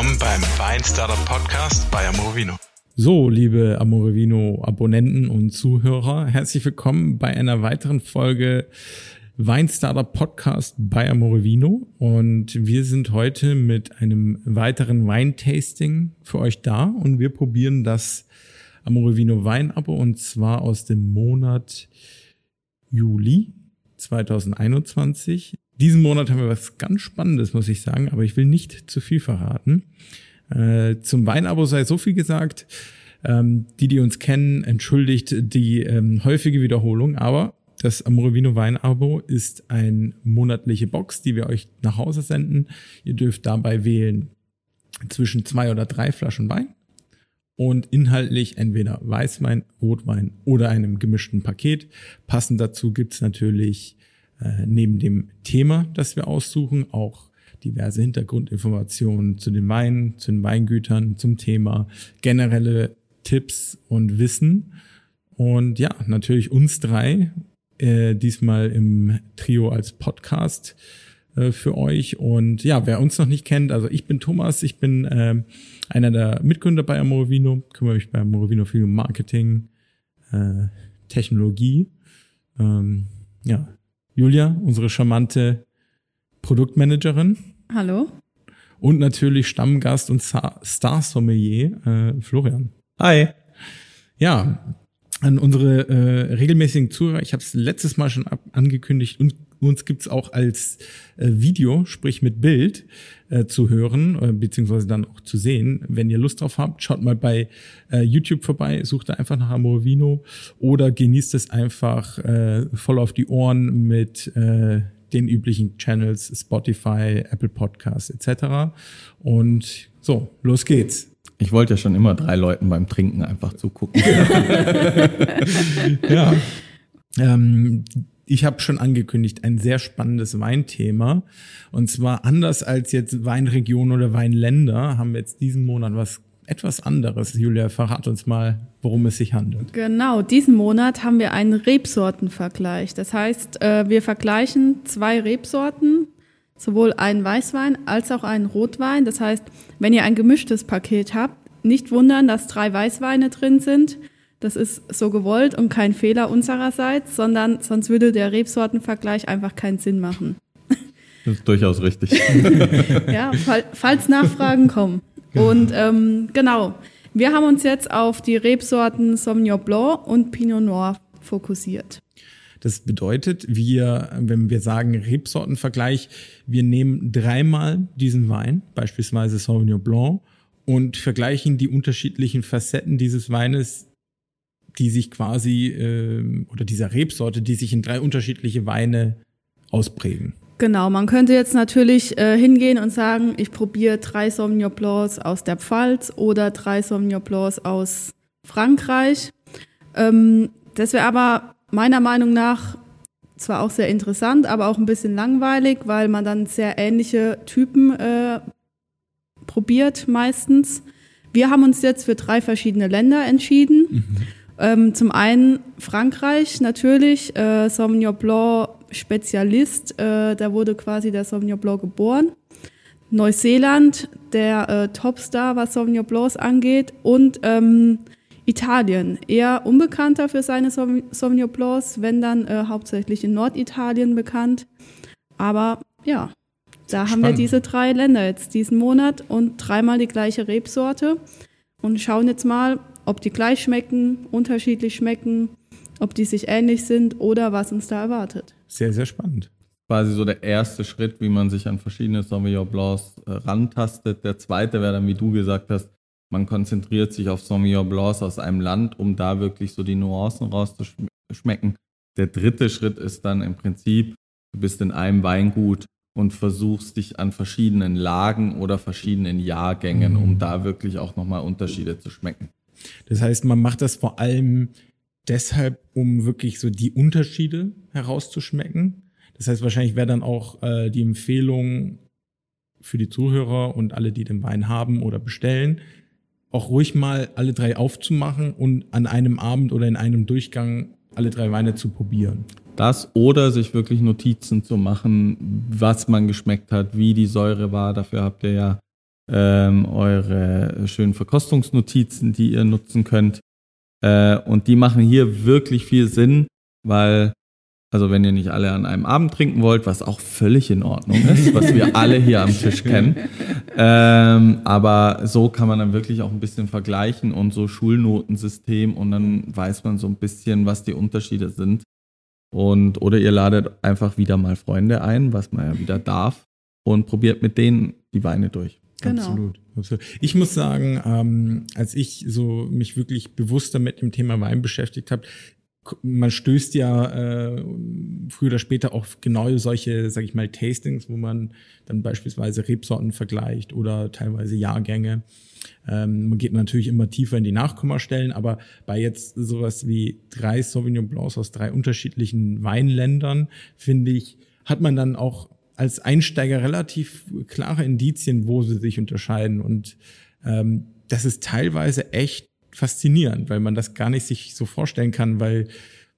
willkommen beim Wein Startup Podcast bei Amorovino. So, liebe Amorovino Abonnenten und Zuhörer, herzlich willkommen bei einer weiteren Folge Wein Startup Podcast bei Amorovino und wir sind heute mit einem weiteren Weintasting für euch da und wir probieren das Amorovino Weinabo und zwar aus dem Monat Juli 2021. Diesen Monat haben wir was ganz Spannendes, muss ich sagen, aber ich will nicht zu viel verraten. Äh, zum Weinabo sei so viel gesagt. Ähm, die, die uns kennen, entschuldigt die ähm, häufige Wiederholung, aber das Amorovino Weinabo ist eine monatliche Box, die wir euch nach Hause senden. Ihr dürft dabei wählen zwischen zwei oder drei Flaschen Wein und inhaltlich entweder Weißwein, Rotwein oder einem gemischten Paket. Passend dazu gibt's natürlich äh, neben dem Thema, das wir aussuchen, auch diverse Hintergrundinformationen zu den Weinen, zu den Weingütern, zum Thema, generelle Tipps und Wissen. Und ja, natürlich uns drei, äh, diesmal im Trio als Podcast äh, für euch. Und ja, wer uns noch nicht kennt, also ich bin Thomas, ich bin äh, einer der Mitgründer bei Amorovino, kümmere mich bei Amorovino viel um Marketing, äh, Technologie. Ähm, ja, Julia, unsere charmante Produktmanagerin. Hallo. Und natürlich Stammgast und Star-Sommelier äh, Florian. Hi. Ja, an unsere äh, regelmäßigen Zuhörer, ich habe es letztes Mal schon ab angekündigt und uns gibt's auch als äh, Video, sprich mit Bild, äh, zu hören, äh, beziehungsweise dann auch zu sehen. Wenn ihr Lust drauf habt, schaut mal bei äh, YouTube vorbei, sucht da einfach nach Amorovino oder genießt es einfach äh, voll auf die Ohren mit äh, den üblichen Channels, Spotify, Apple Podcasts etc. Und so, los geht's. Ich wollte ja schon immer drei Leuten beim Trinken einfach zugucken. ja. Ähm, ich habe schon angekündigt, ein sehr spannendes Weinthema. Und zwar anders als jetzt Weinregion oder Weinländer haben wir jetzt diesen Monat was etwas anderes. Julia, verrat uns mal, worum es sich handelt. Genau, diesen Monat haben wir einen Rebsortenvergleich. Das heißt, äh, wir vergleichen zwei Rebsorten, sowohl einen Weißwein als auch einen Rotwein. Das heißt, wenn ihr ein gemischtes Paket habt, nicht wundern, dass drei Weißweine drin sind das ist so gewollt und kein Fehler unsererseits, sondern sonst würde der Rebsortenvergleich einfach keinen Sinn machen. Das ist durchaus richtig. ja, falls Nachfragen kommen. Und ähm, genau, wir haben uns jetzt auf die Rebsorten Sauvignon Blanc und Pinot Noir fokussiert. Das bedeutet, wir, wenn wir sagen Rebsortenvergleich, wir nehmen dreimal diesen Wein, beispielsweise Sauvignon Blanc, und vergleichen die unterschiedlichen Facetten dieses Weines die sich quasi, äh, oder dieser Rebsorte, die sich in drei unterschiedliche Weine ausprägen. Genau, man könnte jetzt natürlich äh, hingehen und sagen, ich probiere drei Sauvignon Blancs aus der Pfalz oder drei Sauvignon Blancs aus Frankreich. Ähm, das wäre aber meiner Meinung nach zwar auch sehr interessant, aber auch ein bisschen langweilig, weil man dann sehr ähnliche Typen äh, probiert meistens. Wir haben uns jetzt für drei verschiedene Länder entschieden. Mhm. Ähm, zum einen Frankreich natürlich, äh, Sauvignon Blanc Spezialist, äh, da wurde quasi der Sauvignon Blanc geboren. Neuseeland, der äh, Topstar, was Sauvignon Blancs angeht. Und ähm, Italien, eher unbekannter für seine Sauvignon Blancs, wenn dann äh, hauptsächlich in Norditalien bekannt. Aber ja, da Spannend. haben wir diese drei Länder jetzt diesen Monat und dreimal die gleiche Rebsorte und schauen jetzt mal, ob die gleich schmecken, unterschiedlich schmecken, ob die sich ähnlich sind oder was uns da erwartet. Sehr, sehr spannend. Quasi so der erste Schritt, wie man sich an verschiedene Sauvignon Blancs äh, rantastet. Der zweite wäre dann, wie du gesagt hast, man konzentriert sich auf Sauvignon Blancs aus einem Land, um da wirklich so die Nuancen rauszuschmecken. Der dritte Schritt ist dann im Prinzip, du bist in einem Weingut und versuchst dich an verschiedenen Lagen oder verschiedenen Jahrgängen, um da wirklich auch nochmal Unterschiede zu schmecken. Das heißt, man macht das vor allem deshalb, um wirklich so die Unterschiede herauszuschmecken. Das heißt, wahrscheinlich wäre dann auch äh, die Empfehlung für die Zuhörer und alle, die den Wein haben oder bestellen, auch ruhig mal alle drei aufzumachen und an einem Abend oder in einem Durchgang alle drei Weine zu probieren. Das oder sich wirklich Notizen zu machen, was man geschmeckt hat, wie die Säure war. Dafür habt ihr ja ähm, eure schönen Verkostungsnotizen, die ihr nutzen könnt. Äh, und die machen hier wirklich viel Sinn, weil also wenn ihr nicht alle an einem Abend trinken wollt, was auch völlig in Ordnung ist, was wir alle hier am Tisch kennen. Ähm, aber so kann man dann wirklich auch ein bisschen vergleichen und so Schulnotensystem und dann weiß man so ein bisschen, was die Unterschiede sind. Und oder ihr ladet einfach wieder mal Freunde ein, was man ja wieder darf, und probiert mit denen die Weine durch. Genau. Absolut. Ich muss sagen, ähm, als ich so mich wirklich bewusster mit dem Thema Wein beschäftigt habe, man stößt ja äh, früher oder später auf genau solche, sag ich mal, Tastings, wo man dann beispielsweise Rebsorten vergleicht oder teilweise Jahrgänge. Ähm, man geht natürlich immer tiefer in die Nachkommastellen, aber bei jetzt sowas wie drei Sauvignon Blancs aus drei unterschiedlichen Weinländern, finde ich, hat man dann auch als Einsteiger relativ klare Indizien, wo sie sich unterscheiden. Und ähm, das ist teilweise echt faszinierend, weil man das gar nicht sich so vorstellen kann, weil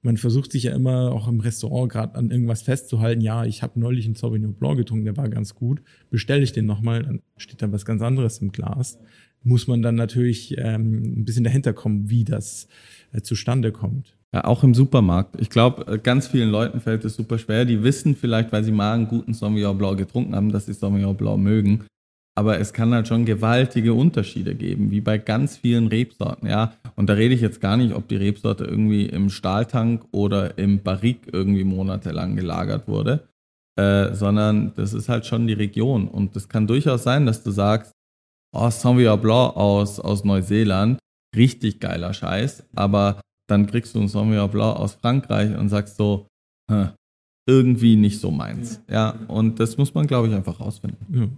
man versucht sich ja immer auch im Restaurant gerade an irgendwas festzuhalten. Ja, ich habe neulich einen Sauvignon Blanc getrunken, der war ganz gut. Bestelle ich den nochmal, dann steht da was ganz anderes im Glas. Muss man dann natürlich ähm, ein bisschen dahinter kommen, wie das äh, zustande kommt. Ja, auch im Supermarkt. Ich glaube, äh, ganz vielen Leuten fällt es super schwer. Die wissen vielleicht, weil sie mal einen guten Sauvignon Blanc getrunken haben, dass sie Sauvignon Blanc mögen. Aber es kann halt schon gewaltige Unterschiede geben, wie bei ganz vielen Rebsorten, ja. Und da rede ich jetzt gar nicht, ob die Rebsorte irgendwie im Stahltank oder im Barrique irgendwie monatelang gelagert wurde, äh, sondern das ist halt schon die Region. Und es kann durchaus sein, dass du sagst, oh, Sauvignon Blanc aus, aus Neuseeland, richtig geiler Scheiß, aber dann kriegst du ein Sauvignon Blanc aus Frankreich und sagst so, irgendwie nicht so meins. Ja, und das muss man, glaube ich, einfach rausfinden. Ja.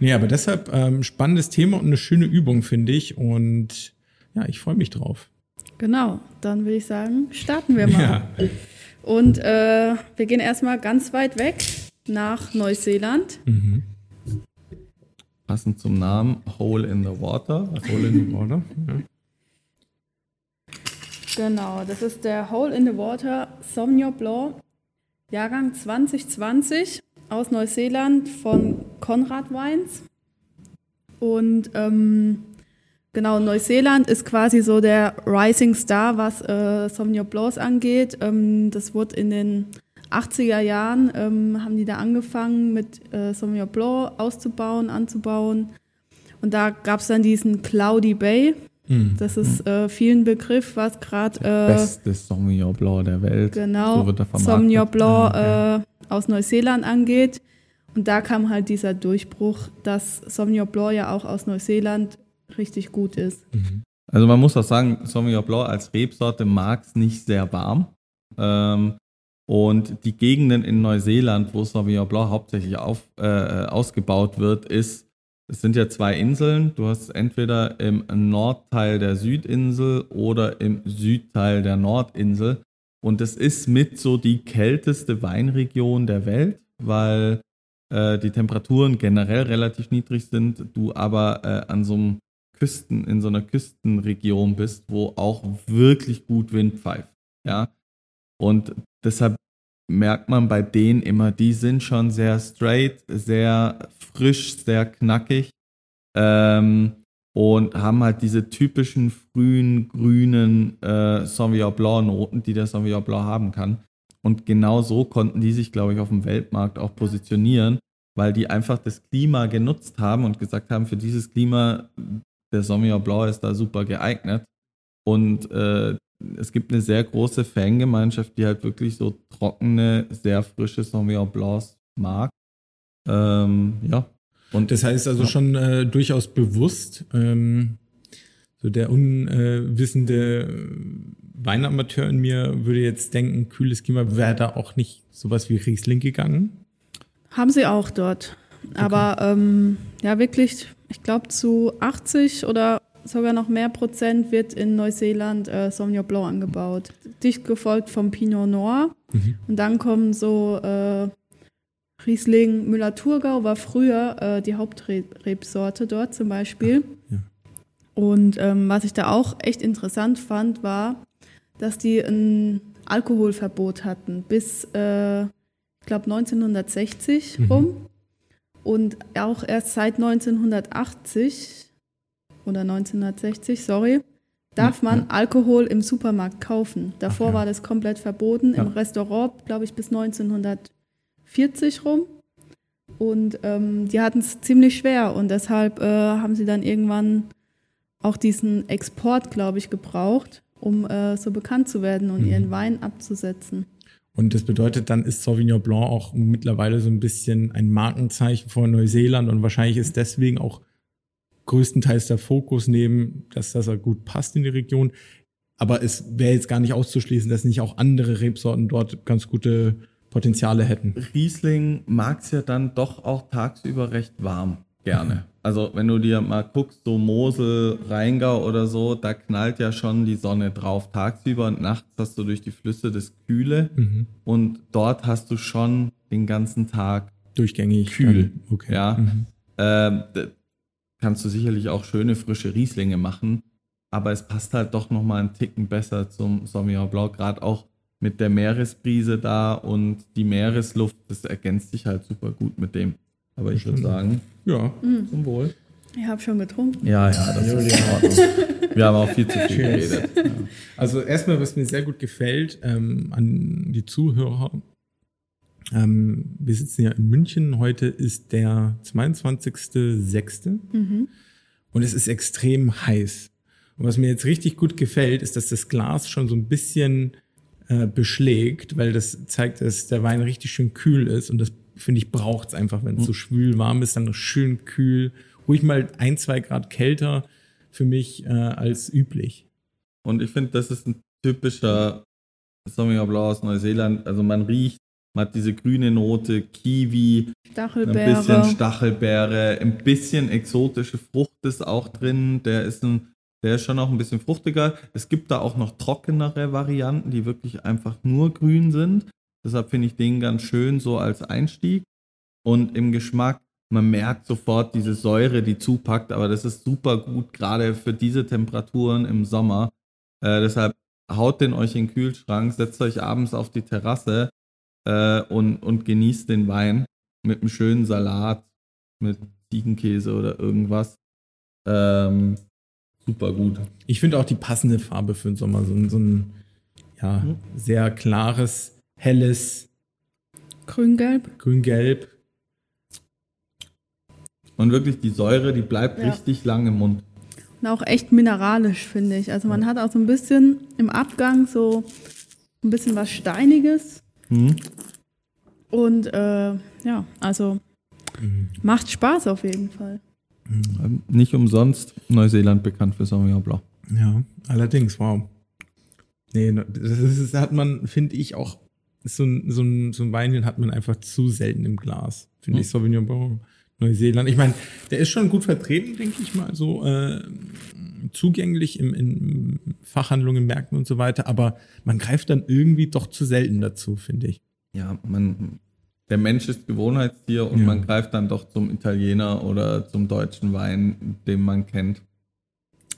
Nee, aber deshalb ähm, spannendes Thema und eine schöne Übung, finde ich. Und ja, ich freue mich drauf. Genau, dann würde ich sagen, starten wir mal. Ja. Und äh, wir gehen erstmal ganz weit weg nach Neuseeland. Mhm. Passend zum Namen Hole in the Water. Hole in the Water. Ja. Genau, das ist der Hole in the Water Sauvignon Blanc, Jahrgang 2020 aus Neuseeland von Konrad Wines. Und ähm, genau, Neuseeland ist quasi so der Rising Star, was äh, Sauvignon Blancs angeht. Ähm, das wurde in den 80er Jahren, ähm, haben die da angefangen mit äh, Sauvignon Blanc auszubauen, anzubauen. Und da gab es dann diesen Cloudy Bay, hm. Das ist äh, vielen Begriff, was gerade. Äh, Bestes Sauvignon Blanc der Welt. Genau. So Sauvignon Blanc okay. äh, aus Neuseeland angeht. Und da kam halt dieser Durchbruch, dass Sauvignon Blanc ja auch aus Neuseeland richtig gut ist. Mhm. Also man muss auch sagen, Sauvignon Blanc als Rebsorte mag es nicht sehr warm. Ähm, und die Gegenden in Neuseeland, wo Sauvignon Blanc hauptsächlich auf, äh, ausgebaut wird, ist es sind ja zwei Inseln. Du hast entweder im Nordteil der Südinsel oder im Südteil der Nordinsel. Und es ist mit so die kälteste Weinregion der Welt, weil äh, die Temperaturen generell relativ niedrig sind, du aber äh, an so einem Küsten, in so einer Küstenregion bist, wo auch wirklich gut Wind pfeift. Ja. Und deshalb merkt man bei denen immer, die sind schon sehr straight, sehr frisch, sehr knackig ähm, und haben halt diese typischen frühen grünen äh, Sauvignon Blanc Noten, die der Sauvignon Blanc haben kann. Und genau so konnten die sich, glaube ich, auf dem Weltmarkt auch positionieren, weil die einfach das Klima genutzt haben und gesagt haben, für dieses Klima, der Sauvignon Blanc ist da super geeignet. Und äh, es gibt eine sehr große Fangemeinschaft, die halt wirklich so trockene, sehr frische Sauvignon Blancs mag. Ähm, ja. Und das heißt also ja. schon äh, durchaus bewusst, ähm, so der unwissende Weinamateur in mir würde jetzt denken, kühles Klima, wäre da auch nicht sowas wie Riesling gegangen? Haben sie auch dort. Okay. Aber ähm, ja, wirklich, ich glaube zu 80 oder sogar noch mehr Prozent wird in Neuseeland äh, Sauvignon Blanc angebaut. Dicht gefolgt vom Pinot Noir. Mhm. Und dann kommen so äh, Riesling Müller-Thurgau war früher äh, die Hauptrebsorte dort zum Beispiel. Ja. Und ähm, was ich da auch echt interessant fand, war, dass die ein Alkoholverbot hatten bis, äh, ich glaube, 1960 mhm. rum. Und auch erst seit 1980 oder 1960, sorry, darf man Alkohol im Supermarkt kaufen. Davor Ach ja. war das komplett verboten. Ja. Im Restaurant, glaube ich, bis 1940 rum. Und ähm, die hatten es ziemlich schwer und deshalb äh, haben sie dann irgendwann auch diesen Export, glaube ich, gebraucht, um äh, so bekannt zu werden und Mhm. ihren Wein abzusetzen. Und das bedeutet, dann ist Sauvignon Blanc auch mittlerweile so ein bisschen ein Markenzeichen von Neuseeland und wahrscheinlich ist deswegen auch größtenteils der Fokus neben, dass das gut passt in die Region. Aber es wäre jetzt gar nicht auszuschließen, dass nicht auch andere Rebsorten dort ganz gute Potenziale hätten. Riesling mag's ja dann doch auch tagsüber recht warm. Gerne. Also wenn du dir mal guckst, so Mosel, Rheingau oder so, da knallt ja schon die Sonne drauf tagsüber und nachts hast du durch die Flüsse das Kühle Mhm. und dort hast du schon den ganzen Tag Durchgängig. Kühl, Dann, okay. ja. Mhm. D- kannst du sicherlich auch schöne frische Rieslinge machen, aber es passt halt doch noch mal einen Ticken besser zum Sauvignon Blanc, gerade auch mit der Meeresbrise da und die Meeresluft, das ergänzt sich halt super gut mit dem. Aber ich würde sagen, Ja. zum Wohl. Ich habe schon getrunken. Ja, ja, das ist in Ordnung. Wir haben auch viel zu viel geredet. Ja. Also erstmal, was mir sehr gut gefällt ähm, an die Zuhörer. Ähm, wir sitzen ja in München. Heute ist der 22.06. Mhm. und es ist extrem heiß. Und was mir jetzt richtig gut gefällt, ist, dass das Glas schon so ein bisschen äh, beschlägt, weil das zeigt, dass der Wein richtig schön kühl ist. Und das, finde ich, braucht es einfach, wenn es so schwül warm ist, dann schön kühl. Ruhig mal ein, zwei Grad kälter für mich äh, als üblich. Und ich finde, das ist ein typischer Sauvignon Blanc aus Neuseeland. Also man riecht, man hat diese grüne Note, Kiwi, ein bisschen Stachelbeere. Ein bisschen exotische Frucht ist auch drin. Der ist ein, der ist schon auch ein bisschen fruchtiger. Es gibt da auch noch trockenere Varianten, die wirklich einfach nur grün sind. Deshalb finde ich den ganz schön so als Einstieg. Und im Geschmack, man merkt sofort diese Säure, die zupackt, aber das ist super gut, gerade für diese Temperaturen im Sommer. Äh, deshalb haut den euch in den Kühlschrank, setzt euch abends auf die Terrasse äh, und, und genießt den Wein mit einem schönen Salat, mit Ziegenkäse oder irgendwas. Ähm, super gut. Ich finde auch die passende Farbe für den Sommer, so ein, so ein ja, Mhm. sehr klares, helles Grün-Gelb. Grün-Gelb. Und wirklich die Säure, die bleibt Ja. richtig lang im Mund. Und auch echt mineralisch, finde ich. Also man hat auch so ein bisschen im Abgang so ein bisschen was Steiniges. Hm? Und äh, ja, also macht Spaß auf jeden Fall. Ähm, Nicht umsonst Neuseeland bekannt für Sauvignon Blanc. Ja, allerdings, wow. Nee, das ist, hat man, finde ich, auch so ein, so, ein, so ein Wein, den hat man einfach zu selten im Glas. Finde ich, Sauvignon Blanc, Neuseeland. Ich meine, der ist schon gut vertreten, denke ich mal, so äh, zugänglich im, in Fachhandlungen, Märkten und so weiter, aber man greift dann irgendwie doch zu selten dazu, finde ich. Ja, man, der Mensch ist Gewohnheitstier und Ja. man greift dann doch zum Italiener oder zum deutschen Wein, den man kennt.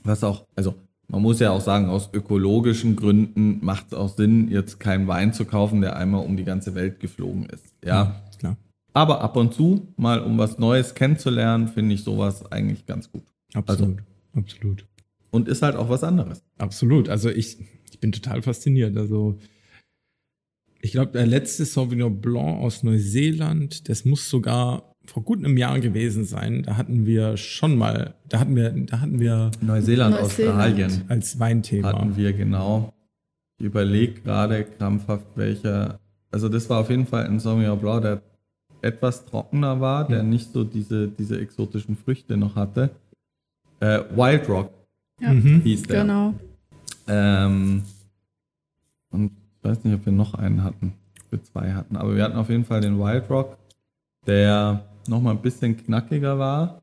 Was auch, also man muss ja auch sagen, aus ökologischen Gründen macht es auch Sinn, jetzt keinen Wein zu kaufen, der einmal um die ganze Welt geflogen ist. Ja. klar. Aber ab und zu, mal um was Neues kennenzulernen, finde ich sowas eigentlich ganz gut. Absolut. absolut. Und ist halt auch was anderes. Absolut. Also ich, ich bin total fasziniert. Also ich glaube, der letzte Sauvignon Blanc aus Neuseeland, das muss sogar vor gut einem Jahr gewesen sein. Da hatten wir schon mal, da hatten wir, da hatten wir Neuseeland, Neuseeland. Australien als Weinthema. hatten wir genau. Ich überlege gerade krampfhaft, welcher. Also das war auf jeden Fall ein Sauvignon Blanc, der etwas trockener war, der Ja. nicht so diese, diese exotischen Früchte noch hatte. Äh, Wild Rock Ja, Mhm. hieß der. genau. Ähm, und ich weiß nicht, ob wir noch einen hatten, ob wir zwei hatten, aber wir hatten auf jeden Fall den Wild Rock, der nochmal ein bisschen knackiger war.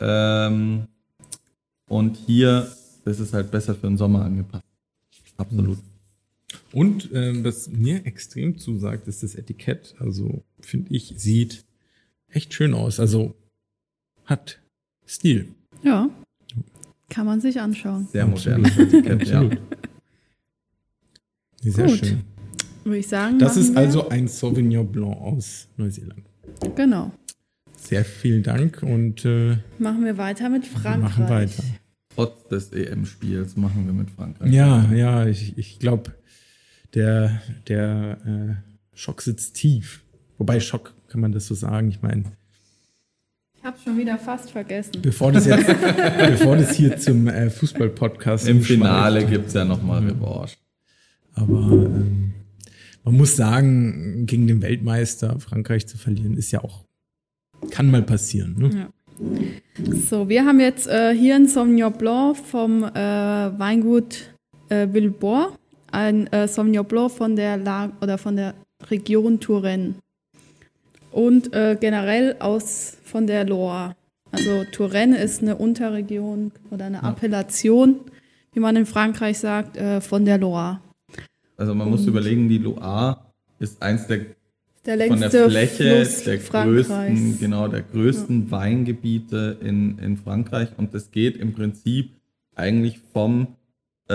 Ähm, und hier, das ist halt besser für den Sommer angepasst. Absolut. Und ähm, was mir extrem zusagt, ist das Etikett. Also finde ich, sieht echt schön aus. Also hat Stil. Ja. Kann man sich anschauen. Sehr modernes Etikett, ja. Sehr Gut. schön. Würde ich sagen. Das ist wir- also ein Sauvignon Blanc aus Neuseeland. Genau. Sehr vielen Dank und äh, Machen wir weiter mit Frankreich. machen weiter. Trotz des EM-Spiels machen wir mit Frankreich. Ja, ja, ich, ich glaube, der, der äh, Schock sitzt tief. Wobei Schock kann man das so sagen. Ich meine, Ich habe schon wieder fast vergessen. bevor das jetzt, bevor das hier zum äh, Fußball-Podcast Im Finale gibt es ja nochmal Revanche. Aber ähm, man muss sagen, gegen den Weltmeister Frankreich zu verlieren, ist ja auch, kann mal passieren. Ne? Ja. So, wir haben jetzt äh, hier ein Sauvignon Blanc vom äh, Weingut äh, Villebois, ein äh, Sauvignon Blanc von der La oder von der Region Touraine und äh, generell aus von der Loire. Also Touraine ist eine Unterregion oder eine Appellation, wie man in Frankreich sagt, äh, von der Loire. Also man muss überlegen, die Loire ist eins der Der von der Fläche Fluss der Frankreichs. größten, genau, der größten Weingebiete in, in Frankreich und es geht im Prinzip eigentlich vom äh,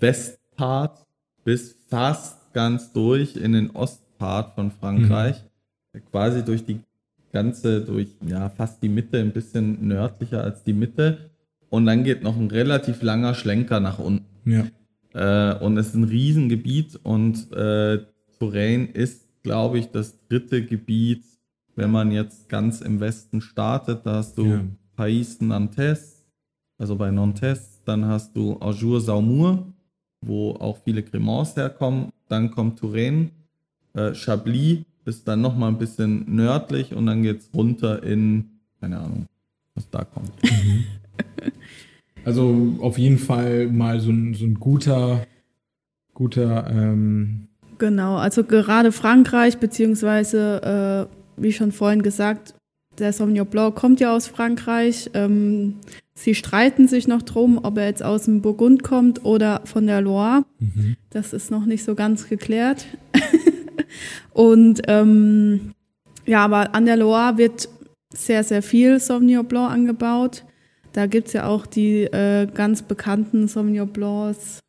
Westpart bis fast ganz durch in den Ostpart von Frankreich, quasi durch die ganze, durch ja fast die Mitte, ein bisschen nördlicher als die Mitte und dann geht noch ein relativ langer Schlenker nach unten. Ja. Äh, und es ist ein Riesengebiet und äh, Touraine ist, glaube ich, das dritte Gebiet, wenn man jetzt ganz im Westen startet. Da hast du Ja. Pays Nantes, also bei Nantes, dann hast du Ajour-Saumur, wo auch viele Cremants herkommen. Dann kommt Touraine, äh, Chablis ist dann nochmal ein bisschen nördlich und dann geht's runter in, keine Ahnung, was da kommt. Also auf jeden Fall mal so ein, so ein guter, guter, ähm, Genau, also gerade Frankreich, beziehungsweise, äh, wie schon vorhin gesagt, der Sauvignon Blanc kommt ja aus Frankreich. Ähm, sie streiten sich noch drum, ob er jetzt aus dem Burgund kommt oder von der Loire. Das ist noch nicht so ganz geklärt. Und ähm, ja, aber an der Loire wird sehr, sehr viel Sauvignon Blanc angebaut. Da gibt's ja auch die äh, ganz bekannten Sauvignon Blancs,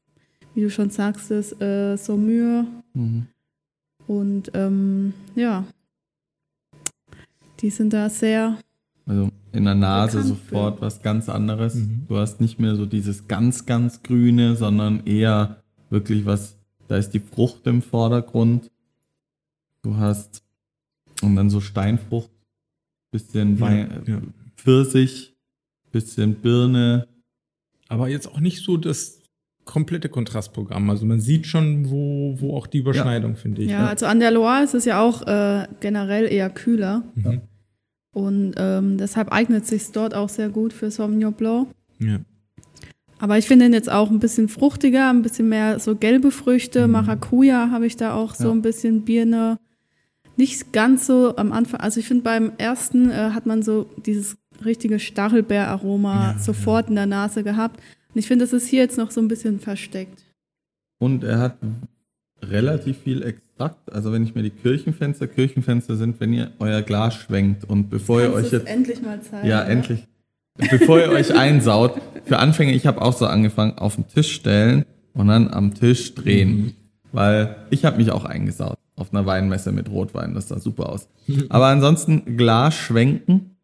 wie du schon sagst, das äh, Saumur. Mhm. Und ähm, ja, die sind da sehr, Also in der Nase Bekannt sofort was ganz anderes. Mhm. Du hast nicht mehr so dieses ganz, ganz grüne, sondern eher wirklich was, da ist die Frucht im Vordergrund. Du hast und dann so Steinfrucht, bisschen Wein, ja. Pfirsich, bisschen Birne. aber jetzt auch nicht so das komplette Kontrastprogramm. Also man sieht schon, wo, wo auch die Überschneidung, finde ich. ja, also an der Loire ist es ja auch äh, generell eher kühler. Mhm. Und ähm, deshalb eignet sich dort auch sehr gut für Sauvignon Blanc. ja. Aber ich finde ihn jetzt auch ein bisschen fruchtiger, ein bisschen mehr so gelbe Früchte. Mhm. Maracuja habe ich da auch so Ja. ein bisschen Birne. Nicht ganz so am Anfang. Also ich finde beim ersten äh, hat man so dieses richtige Stachelbeeraroma Ja, sofort in der Nase gehabt. Und ich finde, das ist hier jetzt noch so ein bisschen versteckt. Und er hat relativ viel Extrakt. Also wenn ich mir die Kirchenfenster, Kirchenfenster sind, wenn ihr euer Glas schwenkt und bevor ihr Kannst euch du es jetzt endlich mal zeigen? Ja, ne? endlich. Bevor ihr euch einsaut, für Anfänger, ich habe auch so angefangen, auf den Tisch stellen und dann am Tisch drehen. Weil ich habe mich auch eingesaut auf einer Weinmesse mit Rotwein, das sah super aus. Aber ansonsten Glas schwenken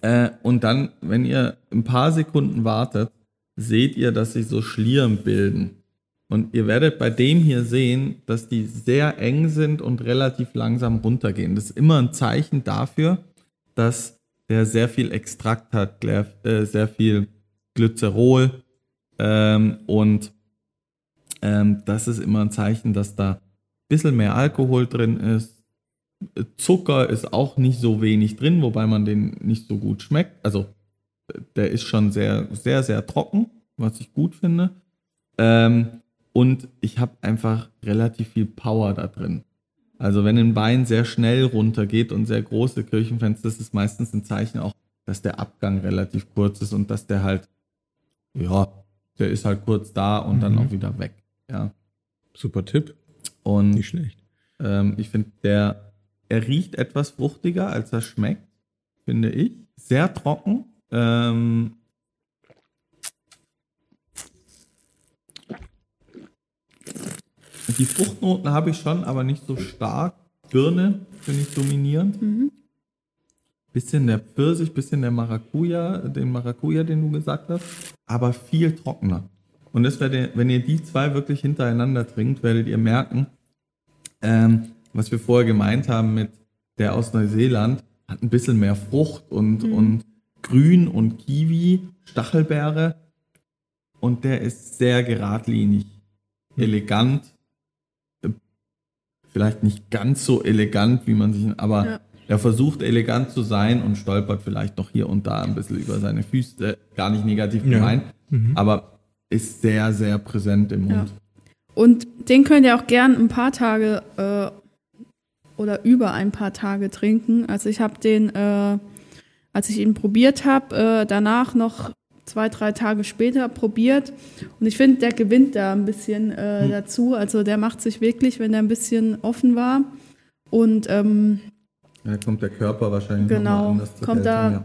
äh, und dann, wenn ihr ein paar Sekunden wartet, seht ihr, dass sich so Schlieren bilden. Und ihr werdet bei dem hier sehen, dass die sehr eng sind und relativ langsam runtergehen. Das ist immer ein Zeichen dafür, dass der sehr viel Extrakt hat, äh, sehr viel Glycerol ähm, und ähm, das ist immer ein Zeichen, dass da bisschen mehr Alkohol drin ist. Zucker ist auch nicht so wenig drin, wobei man den nicht so gut schmeckt. Also der ist schon sehr, sehr, sehr trocken, was ich gut finde. Ähm, und ich habe einfach relativ viel Power da drin. Also wenn ein Wein sehr schnell runtergeht und sehr große Kirchenfenster, das ist meistens ein Zeichen auch, dass der Abgang relativ kurz ist und dass der halt, ja, der ist halt kurz da und dann Mhm. auch wieder weg. Ja. Super Tipp. Und Nicht schlecht. ähm, ich finde, der, er riecht etwas fruchtiger, als er schmeckt, finde ich. Sehr trocken. Ähm, die Fruchtnoten habe ich schon, aber nicht so stark. Birne finde ich dominierend. Mhm. bisschen der Pfirsich, bisschen der Maracuja, den Maracuja, den du gesagt hast, aber viel trockener. Und das werdet, wenn ihr die zwei wirklich hintereinander trinkt, werdet ihr merken, ähm, was wir vorher gemeint haben mit der aus Neuseeland, hat ein bisschen mehr Frucht und, und Grün und Kiwi, Stachelbeere. Und der ist sehr geradlinig, elegant. äh, Vielleicht nicht ganz so elegant, wie man sich, aber Ja. er versucht elegant zu sein und stolpert vielleicht noch hier und da ein bisschen über seine Füße. Gar nicht negativ Ja. gemeint, Mhm. aber ist sehr, sehr präsent im Ja. Mund. Und den könnt ihr auch gern ein paar Tage äh, oder über ein paar Tage trinken. Also ich habe den, äh, als ich ihn probiert habe, äh, danach noch zwei, drei Tage später probiert. Und ich finde, der gewinnt da ein bisschen äh, Hm. dazu. Also der macht sich wirklich, wenn er ein bisschen offen war. Und ähm, Da kommt der Körper wahrscheinlich genau, anders zur kommt Geltung, da,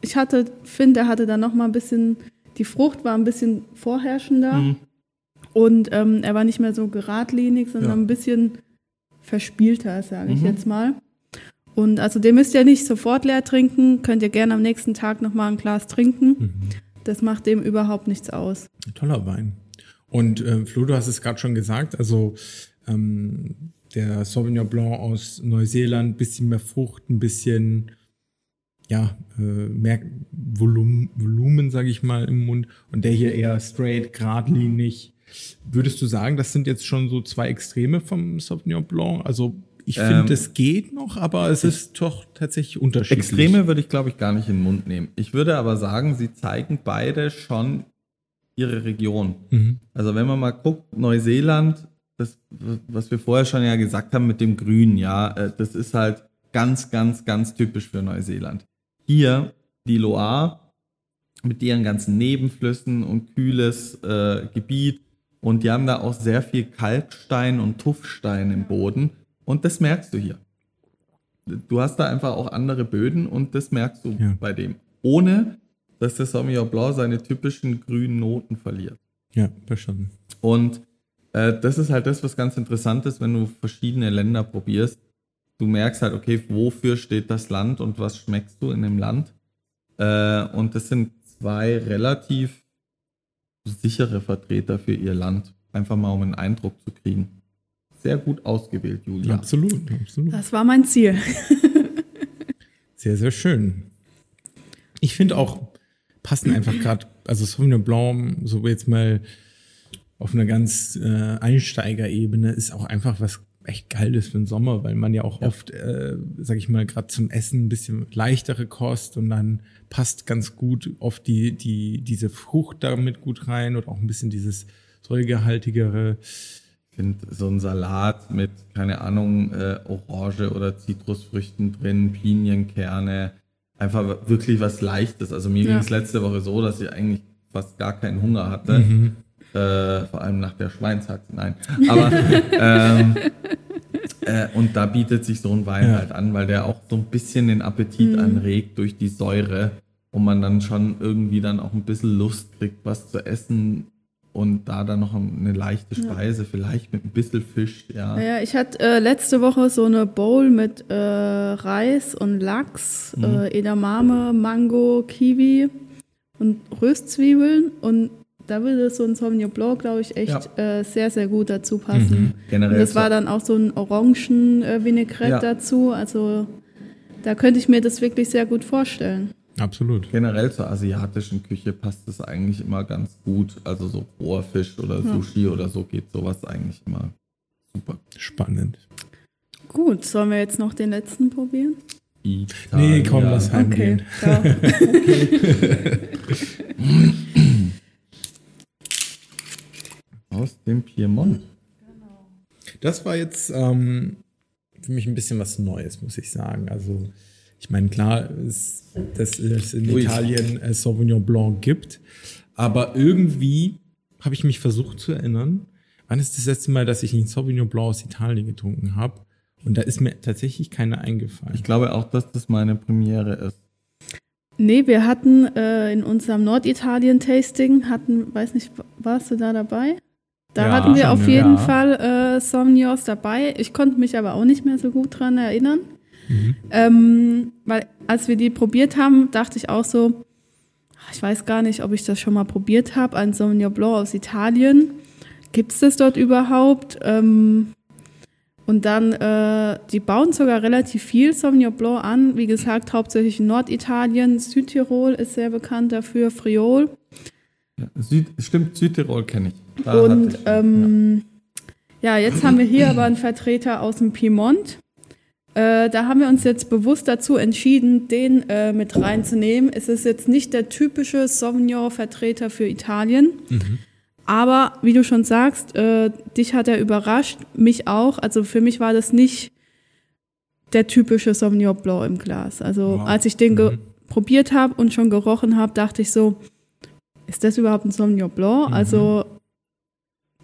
ich hatte, finde, er hatte da noch mal ein bisschen, die Frucht war ein bisschen vorherrschender. Mhm. Und ähm, er war nicht mehr so geradlinig, sondern Ja. ein bisschen verspielter, sage ich Mhm. jetzt mal. Und also den müsst ihr nicht sofort leer trinken, könnt ihr gerne am nächsten Tag nochmal ein Glas trinken. Mhm. Das macht dem überhaupt nichts aus. Toller Wein. Und äh, Flo, du hast es gerade schon gesagt, also ähm, der Sauvignon Blanc aus Neuseeland, bisschen mehr Frucht, ein bisschen ja, äh, mehr Volumen, Volumen sage ich mal, im Mund. Und der hier eher straight, geradlinig. Würdest du sagen, das sind jetzt schon so zwei Extreme vom Sauvignon Blanc? Also ich Ähm, finde, es geht noch, aber es ist doch tatsächlich unterschiedlich. Extreme würde ich, glaube ich, gar nicht in den Mund nehmen. Ich würde aber sagen, sie zeigen beide schon ihre Region. Mhm. Also wenn man mal guckt, Neuseeland, das, was wir vorher schon ja gesagt haben mit dem Grün, ja, äh, das ist halt ganz, ganz, ganz typisch für Neuseeland. Hier die Loire mit ihren ganzen Nebenflüssen und kühles äh, Gebiet und die haben da auch sehr viel Kalkstein und Tuffstein im Boden und das merkst du hier. Du hast da einfach auch andere Böden und das merkst du Ja. bei dem. Ohne, dass der Sauvignon Blanc seine typischen grünen Noten verliert. Ja, verstanden. Und äh, das ist halt das, was ganz interessant ist, wenn du verschiedene Länder probierst. Du merkst halt, okay, wofür steht das Land und was schmeckst du in dem Land? Äh, und das sind zwei relativ sichere Vertreter für ihr Land. Einfach mal, um einen Eindruck zu kriegen. Sehr gut ausgewählt, Julia. Absolut, absolut. Das war mein Ziel. Sehr, sehr schön. Ich finde auch, passen einfach gerade, also Sauvignon Blanc, so jetzt mal auf einer ganz äh, Einsteigerebene, ist auch einfach was echt Geiles für den Sommer, weil man ja auch oft, äh, sag ich mal, gerade zum Essen ein bisschen leichtere Kost und dann passt ganz gut oft die, die, diese Frucht damit gut rein oder auch ein bisschen dieses säurehaltigere. Ich finde so ein Salat mit, keine Ahnung, äh, Orange oder Zitrusfrüchten drin, Pinienkerne, einfach wirklich was Leichtes. Also mir Ja. ging es letzte Woche so, dass ich eigentlich fast gar keinen Hunger hatte. Äh, vor allem nach der Schweinshaxe, nein. Aber ähm, äh, und da bietet sich so ein Wein Ja. halt an, weil der auch so ein bisschen den Appetit anregt durch die Säure und man dann schon irgendwie dann auch ein bisschen Lust kriegt, was zu essen und da dann noch eine leichte Speise, vielleicht mit ein bisschen Fisch, ja. Ja, ich hatte äh, letzte Woche so eine Bowl mit äh, Reis und Lachs, äh, Edamame, Mango, Kiwi und Röstzwiebeln. Und da würde so ein Sauvignon Blanc, glaube ich, echt äh, sehr, sehr gut dazu passen. Generell Und das war dann auch so ein Orangen-Vinaigrette Ja. dazu. Also da könnte ich mir das wirklich sehr gut vorstellen. Absolut. Generell zur asiatischen Küche passt es eigentlich immer ganz gut. Also so roher Fisch oder Sushi oder so geht sowas eigentlich immer super. Spannend. Gut, sollen wir jetzt noch den letzten probieren? Nee, komm, lass heimgehen. Okay. Aus dem Piemont. Das war jetzt ähm, für mich ein bisschen was Neues, muss ich sagen. Also, ich meine, klar, ist, dass es in Ui. Italien äh, Sauvignon Blanc gibt, aber irgendwie habe ich mich versucht zu erinnern, wann ist das letzte Mal, dass ich einen Sauvignon Blanc aus Italien getrunken habe? Und da ist mir tatsächlich keiner eingefallen. Ich glaube auch, dass das meine Premiere ist. Nee, wir hatten äh, in unserem Norditalien-Tasting, hatten, weiß nicht, warst du da dabei? Da Ja, hatten wir auf ja. jeden Fall äh, Somnios dabei. Ich konnte mich aber auch nicht mehr so gut dran erinnern. Ähm, weil als wir die probiert haben, dachte ich auch so, ich weiß gar nicht, ob ich das schon mal probiert habe, ein Sauvignon Blanc aus Italien. Gibt es das dort überhaupt? Ähm, und dann, äh, die bauen sogar relativ viel Sauvignon Blanc an. Wie gesagt, hauptsächlich in Norditalien. Südtirol ist sehr bekannt dafür, Friol. Ja, Süd, stimmt, Südtirol kenne ich. Da hatte Und ich- ähm, ja. jetzt haben wir hier aber einen Vertreter aus dem Piemont. Äh, da haben wir uns jetzt bewusst dazu entschieden, den äh, mit reinzunehmen. Es ist jetzt nicht der typische Sauvignon-Vertreter für Italien. Aber wie du schon sagst, äh, dich hat er überrascht, mich auch. Also für mich war das nicht der typische Sauvignon Blanc im Glas. Also Wow. als ich den Mhm. probiert habe und schon gerochen habe, dachte ich so, ist das überhaupt ein Sauvignon Blanc? Also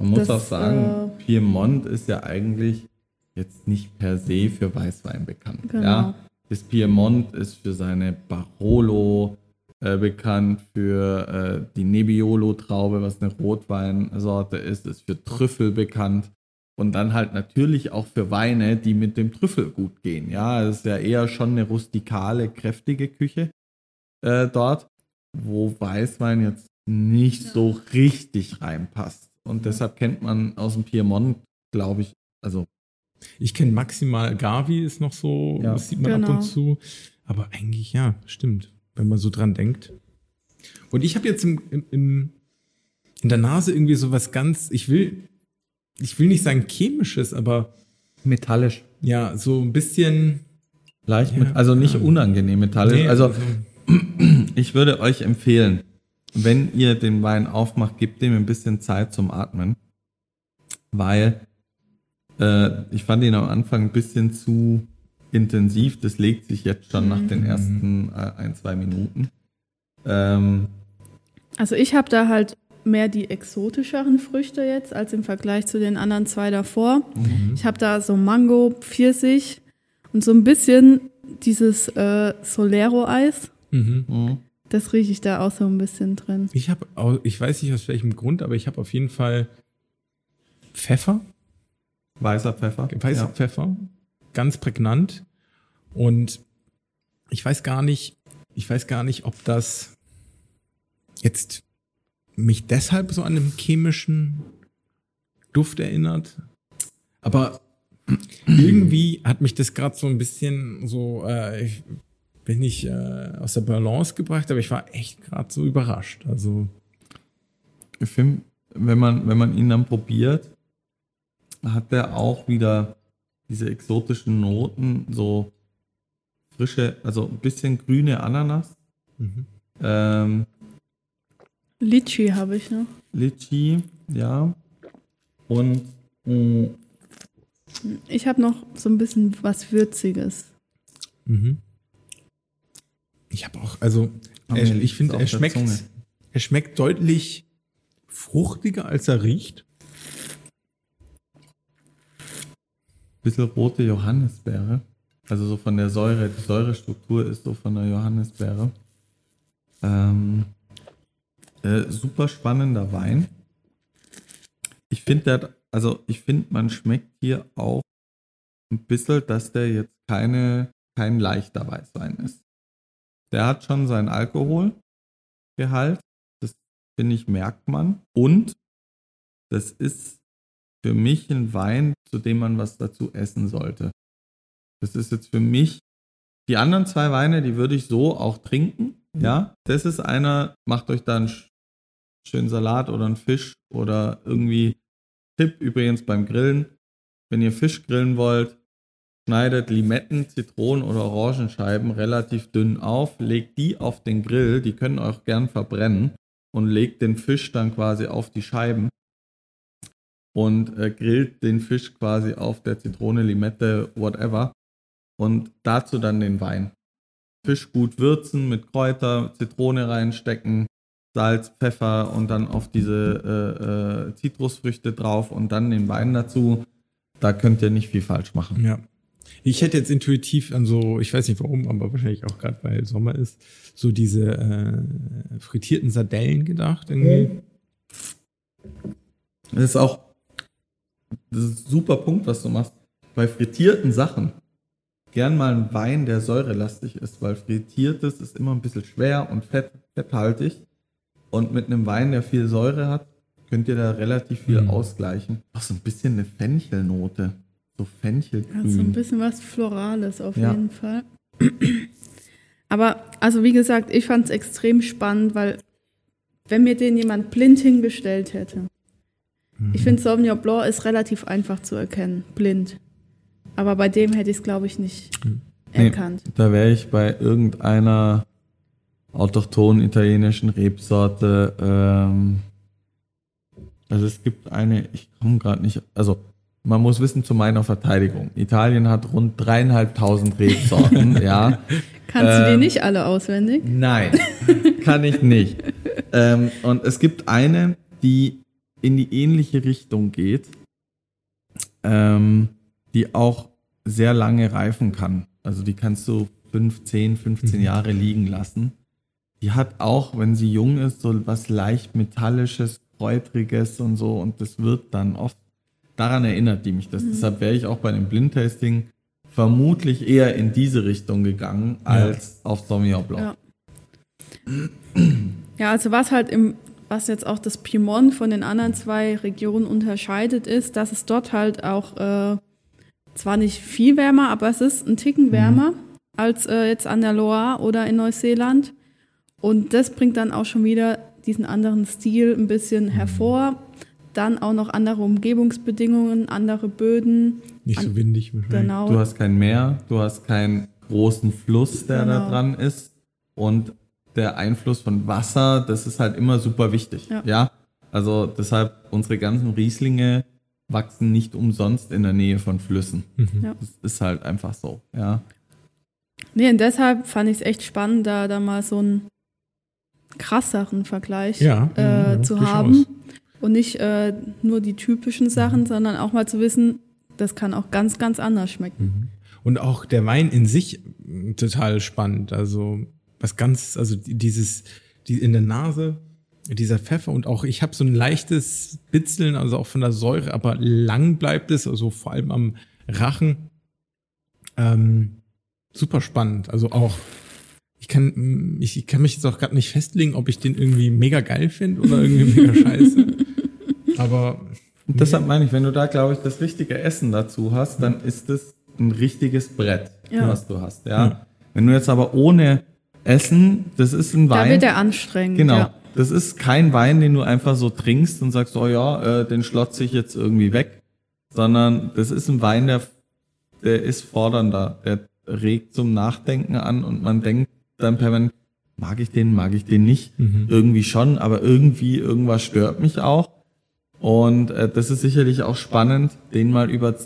Man muss das, auch sagen, Piemont ist ja eigentlich jetzt nicht per se für Weißwein bekannt. Genau. Ja? Das Piemont ist für seine Barolo äh, bekannt, für äh, die Nebbiolo-Traube, was eine Rotweinsorte ist, ist für Trüffel bekannt. Und dann halt natürlich auch für Weine, die mit dem Trüffel gut gehen. Ja, es ist ja eher schon eine rustikale, kräftige Küche äh, dort, wo Weißwein jetzt nicht so richtig reinpasst. Und deshalb kennt man aus dem Piemont, glaube ich, also Ich kenne maximal Gavi ist noch so, Ja. das sieht man ab Genau. und zu. Aber eigentlich ja, stimmt, wenn man so dran denkt. Und ich habe jetzt im, im, im, in der Nase irgendwie so was ganz, ich will, ich will nicht sagen chemisches, aber metallisch. ja, so ein bisschen. Leicht Ja, mit, also nicht ja. unangenehm metallisch. Nee, also ich würde euch empfehlen, wenn ihr den Wein aufmacht, gebt dem ein bisschen Zeit zum Atmen, weil äh, ich fand ihn am Anfang ein bisschen zu intensiv. Das legt sich jetzt schon nach den ersten äh, ein, zwei Minuten. Ähm, Also ich habe da halt mehr die exotischeren Früchte jetzt als im Vergleich zu den anderen zwei davor. Ich habe da so Mango, Pfirsich und so ein bisschen dieses äh, Solero-Eis. Mhm. Das rieche ich da auch so ein bisschen drin. Ich habe, ich weiß nicht aus welchem Grund, aber ich habe auf jeden Fall Pfeffer, weißer Pfeffer. weißer Ja. Pfeffer, ganz prägnant. Und ich weiß gar nicht, ich weiß gar nicht, ob das jetzt mich deshalb so an einen chemischen Duft erinnert. Aber irgendwie hat mich das gerade so ein bisschen so, äh, ich bin nicht äh, aus der Balance gebracht, aber ich war echt gerade so überrascht. Also Ich finde, wenn man, wenn man ihn dann probiert, hat er auch wieder diese exotischen Noten, so frische, also ein bisschen grüne Ananas, mhm. ähm, Litchi habe ich noch. Litchi, ja. Und mh, Ich habe noch so ein bisschen was Würziges. Mhm. Ich habe auch, also liegt's ich finde, er schmeckt, er schmeckt deutlich fruchtiger, als er riecht. bisschen rote Johannisbeere. Also so von der Säure, die Säurestruktur ist so von der Johannisbeere. Ähm, äh, super spannender Wein. Ich finde, also ich finde, man schmeckt hier auch ein bisschen, dass der jetzt keine, kein leichter Weißwein ist. Der hat schon seinen Alkoholgehalt. Das finde ich, merkt man. Und das ist für mich ein Wein, zu dem man was dazu essen sollte. Das ist jetzt für mich, die anderen zwei Weine, die würde ich so auch trinken. Ja, das ist einer, macht euch da einen sch- schönen Salat oder einen Fisch oder irgendwie Tipp übrigens beim Grillen. Wenn ihr Fisch grillen wollt, schneidet Limetten, Zitronen oder Orangenscheiben relativ dünn auf, legt die auf den Grill, die können auch gern verbrennen und legt den Fisch dann quasi auf die Scheiben und äh, grillt den Fisch quasi auf der Zitrone, Limette, whatever. Und dazu dann den Wein. Fisch gut würzen mit Kräuter, Zitrone reinstecken, Salz, Pfeffer und dann auf diese äh, äh, Zitrusfrüchte drauf und dann den Wein dazu. Da könnt ihr nicht viel falsch machen. Ja. Ich hätte jetzt intuitiv an so, ich weiß nicht warum, aber wahrscheinlich auch gerade weil Sommer ist, so diese äh, frittierten Sardellen gedacht irgendwie. Das ist auch das ist ein super Punkt, was du machst. Bei frittierten Sachen gern mal einen Wein, der säurelastig ist, weil frittiertes ist immer ein bisschen schwer und fett, fetthaltig. Und mit einem Wein, der viel Säure hat, könnt ihr da relativ viel Mhm. ausgleichen. Auch so ein bisschen eine Fenchelnote. So Fenchelgrün. Ja, so ein bisschen was Florales auf Ja. jeden Fall. Aber, also wie gesagt, ich fand es extrem spannend, weil wenn mir den jemand blind hingestellt hätte, ich finde Sauvignon Blanc ist relativ einfach zu erkennen, blind. Aber bei dem hätte ich es, glaube ich, nicht Nee. erkannt. Da wäre ich bei irgendeiner autochthonen italienischen Rebsorte. Ähm, also es gibt eine, ich komme gerade nicht, also man muss wissen zu meiner Verteidigung. Italien hat rund dreieinhalbtausend Rebsorten, ja. Kannst du die Ähm, nicht alle auswendig? Nein, kann ich nicht. Ähm, und es gibt eine, die in die ähnliche Richtung geht, ähm, die auch sehr lange reifen kann. Also die kannst du 15, 15 Mhm. Jahre liegen lassen. Die hat auch, wenn sie jung ist, so was leicht metallisches, kräutriges und so. Und das wird dann oft, daran erinnert die mich das. Deshalb wäre ich auch bei dem Blindtasting vermutlich eher in diese Richtung gegangen als auf Sauvignon Blanc. Ja. Ja, also was halt im, was jetzt auch das Piemont von den anderen zwei Regionen unterscheidet, ist, dass es dort halt auch äh, zwar nicht viel wärmer, aber es ist ein Ticken wärmer als äh, jetzt an der Loire oder in Neuseeland. Und das bringt dann auch schon wieder diesen anderen Stil ein bisschen hervor. Dann auch noch andere Umgebungsbedingungen, andere Böden. Nicht so windig wahrscheinlich. Genau. Du hast kein Meer, du hast keinen großen Fluss, der da Genau. dran ist. Und der Einfluss von Wasser, das ist halt immer super wichtig. Ja. Ja. Also deshalb, unsere ganzen Rieslinge wachsen nicht umsonst in der Nähe von Flüssen. Ja. Das ist halt einfach so, ja. Nee, und deshalb fand ich es echt spannend, da, da mal so einen krasseren Vergleich Ja, äh, ja, zu haben. Und nicht äh, nur die typischen Sachen, sondern auch mal zu wissen, das kann auch ganz, ganz anders schmecken. Und auch der Wein in sich mh, total spannend. Also was ganz, also die- dieses, die in der Nase, dieser Pfeffer und auch ich habe so ein leichtes Bitzeln, also auch von der Säure, aber lang bleibt es, also vor allem am Rachen. Ähm, super spannend. Also auch ich kann, mh, ich kann mich jetzt auch gerade nicht festlegen, ob ich den irgendwie mega geil finde oder irgendwie mega scheiße. Aber Und deshalb meine ich, wenn du da, glaube ich, das richtige Essen dazu hast, dann ist es ein richtiges Brett, Ja. was du hast, ja. Ja. Wenn du jetzt aber ohne Essen, das ist ein Da Wein. wird er anstrengend. Genau. Ja. Das ist kein Wein, den du einfach so trinkst und sagst, oh ja, äh, den schlotze ich jetzt irgendwie weg, sondern das ist ein Wein, der, der ist fordernder, der regt zum Nachdenken an und man denkt dann permanent, mag ich den, mag ich den nicht? Irgendwie schon, aber irgendwie irgendwas stört mich auch. Und äh, das ist sicherlich auch spannend, den mal über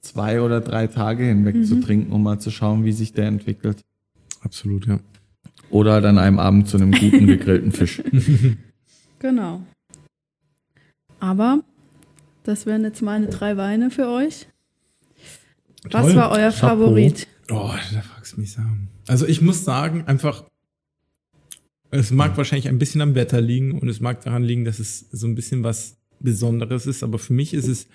zwei oder drei Tage hinweg zu trinken, um mal zu schauen, wie sich der entwickelt. absolut, ja. Oder halt an einem Abend zu einem guten gegrillten Fisch. Genau. Aber das wären jetzt meine drei Weine für euch. Was Toll. war euer Chapeau. Favorit? Oh, da fragst du mich sagen. Also ich muss sagen, einfach, es mag wahrscheinlich ein bisschen am Wetter liegen und es mag daran liegen, dass es so ein bisschen was Besonderes ist, aber für mich ist es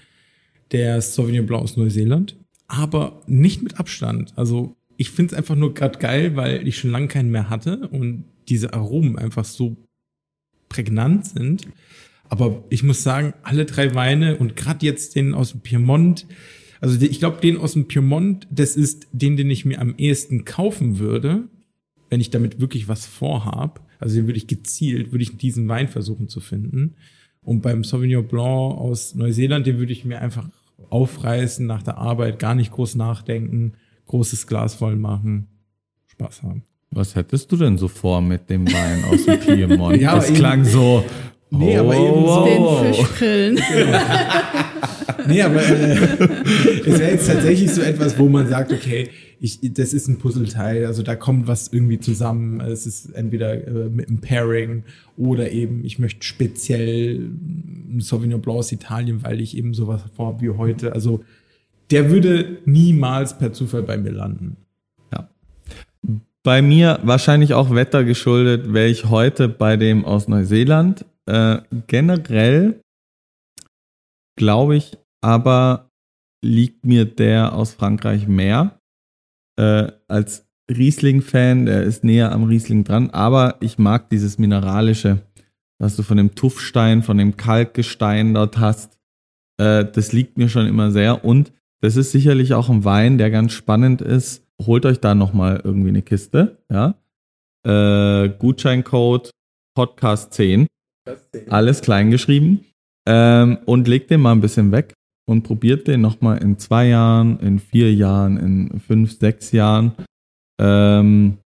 der Sauvignon Blanc aus Neuseeland, aber nicht mit Abstand. Also ich finde es einfach nur gerade geil, weil ich schon lange keinen mehr hatte und diese Aromen einfach so prägnant sind. Aber ich muss sagen, alle drei Weine und gerade jetzt den aus dem Piemont, also ich glaube, den aus dem Piemont, das ist den, den ich mir am ehesten kaufen würde, wenn ich damit wirklich was vorhab. Also den würde ich gezielt, würde ich diesen Wein versuchen zu finden. Und beim Sauvignon Blanc aus Neuseeland, den würde ich mir einfach aufreißen nach der Arbeit, gar nicht groß nachdenken, großes Glas voll machen, Spaß haben. Was hättest du denn so vor mit dem Wein aus dem Piemont? Ja, das klang so. Nee, aber eben so- Den Oh. Fisch grillen. Nee, aber äh, es wäre jetzt tatsächlich so etwas, wo man sagt, okay, ich, das ist ein Puzzleteil, also da kommt was irgendwie zusammen. Es ist entweder äh, mit einem Pairing oder eben, ich möchte speziell ein Sauvignon Blanc aus Italien, weil ich eben sowas vorhabe wie heute. Also der würde niemals per Zufall bei mir landen. Ja. Bei mir wahrscheinlich auch Wetter geschuldet, wäre ich heute bei dem aus Neuseeland. Äh, generell glaube ich, aber liegt mir der aus Frankreich mehr. äh, als Riesling-Fan, der ist näher am Riesling dran, aber ich mag dieses Mineralische, was du von dem Tuffstein, von dem Kalkgestein dort hast. Äh, das liegt mir schon immer sehr und das ist sicherlich auch ein Wein, der ganz spannend ist. Holt euch da nochmal irgendwie eine Kiste, ja. Äh, Gutscheincode Podcast 10. Alles klein geschrieben. Ähm, und legt den mal ein bisschen weg und probiert den nochmal in zwei Jahren, in vier Jahren, in fünf, sechs Jahren. Ähm,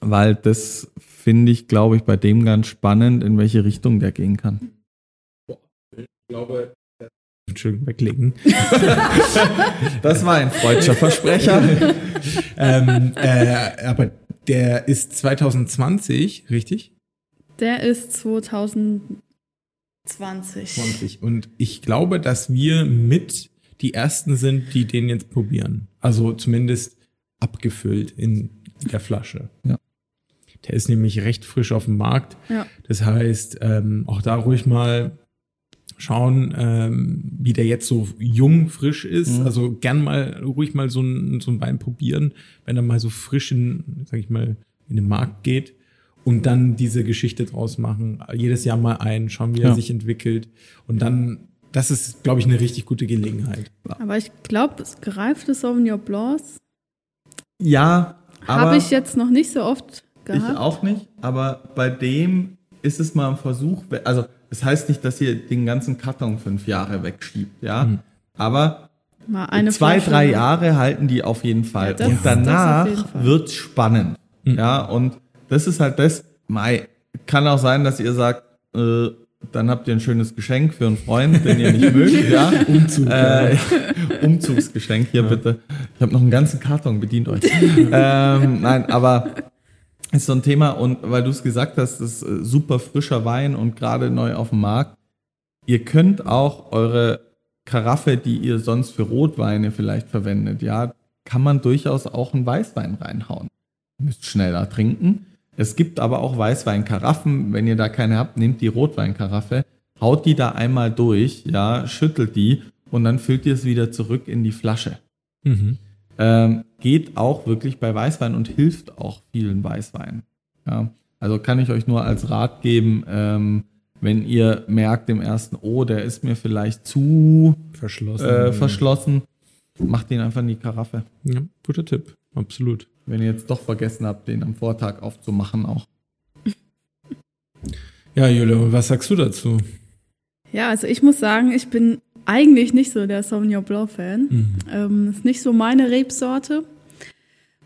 weil das finde ich, glaube ich, bei dem ganz spannend, in welche Richtung der gehen kann. Ich glaube, Entschuldigung, weglegen. das war ein freudscher Versprecher. ähm, äh, aber der ist 2020, richtig? Der ist 2020. 20. Und ich glaube, dass wir mit die ersten sind, die den jetzt probieren. Also zumindest abgefüllt in der Flasche. Ja. Der ist nämlich recht frisch auf dem Markt. Ja. Das heißt, ähm, auch da ruhig mal schauen, ähm, wie der jetzt so jung, frisch ist. Mhm. Also gern mal, ruhig mal so ein, so ein Wein probieren, wenn er mal so frisch in, sag ich mal, in den Markt geht. Und dann diese Geschichte draus machen. Jedes Jahr mal ein, schauen, wie er Ja. sich entwickelt. Und dann, das ist, glaube ich, eine richtig gute Gelegenheit. Aber ich glaube, gereifte Sauvignon Blancs Ja, aber habe ich jetzt noch nicht so oft ich gehabt. auch nicht. Aber bei dem ist es mal ein Versuch. Also, das heißt nicht, dass ihr den ganzen Karton fünf Jahre wegschiebt, ja. Mhm. Aber Mal eine zwei, Flasche. drei Jahre halten die auf jeden Fall. Ja, das- und danach Fall. wird's spannend. Mhm. Ja, und das ist halt das. Mai, kann auch sein, dass ihr sagt, äh, dann habt ihr ein schönes Geschenk für einen Freund, den ihr nicht mögt. Ja. Umzug. Äh, Umzugsgeschenk hier bitte. Ich habe noch einen ganzen Karton, bedient euch. ähm, nein, aber ist so ein Thema und weil du es gesagt hast, das ist äh, super frischer Wein und gerade neu auf dem Markt. Ihr könnt auch eure Karaffe, die ihr sonst für Rotweine vielleicht verwendet, ja, kann man durchaus auch einen Weißwein reinhauen. Ihr müsst schneller trinken. Es gibt aber auch Weißweinkaraffen. Wenn ihr da keine habt, nehmt die Rotweinkaraffe, haut die da einmal durch, ja, schüttelt die und dann füllt ihr es wieder zurück in die Flasche. Mhm. Ähm, geht auch wirklich bei Weißwein und hilft auch vielen Weißweinen. Ja, also kann ich euch nur als Rat geben, ähm, wenn ihr merkt im ersten, oh, der ist mir vielleicht zu Verschlossen. äh, verschlossen, macht ihn einfach in die Karaffe. Ja, guter Tipp. Absolut. Wenn ihr jetzt doch vergessen habt, den am Vortag aufzumachen auch. Ja, Jule, was sagst du dazu? Ja, also ich muss sagen, ich bin eigentlich nicht so der Sauvignon Blanc Fan. Mhm. Ähm, ist nicht so meine Rebsorte.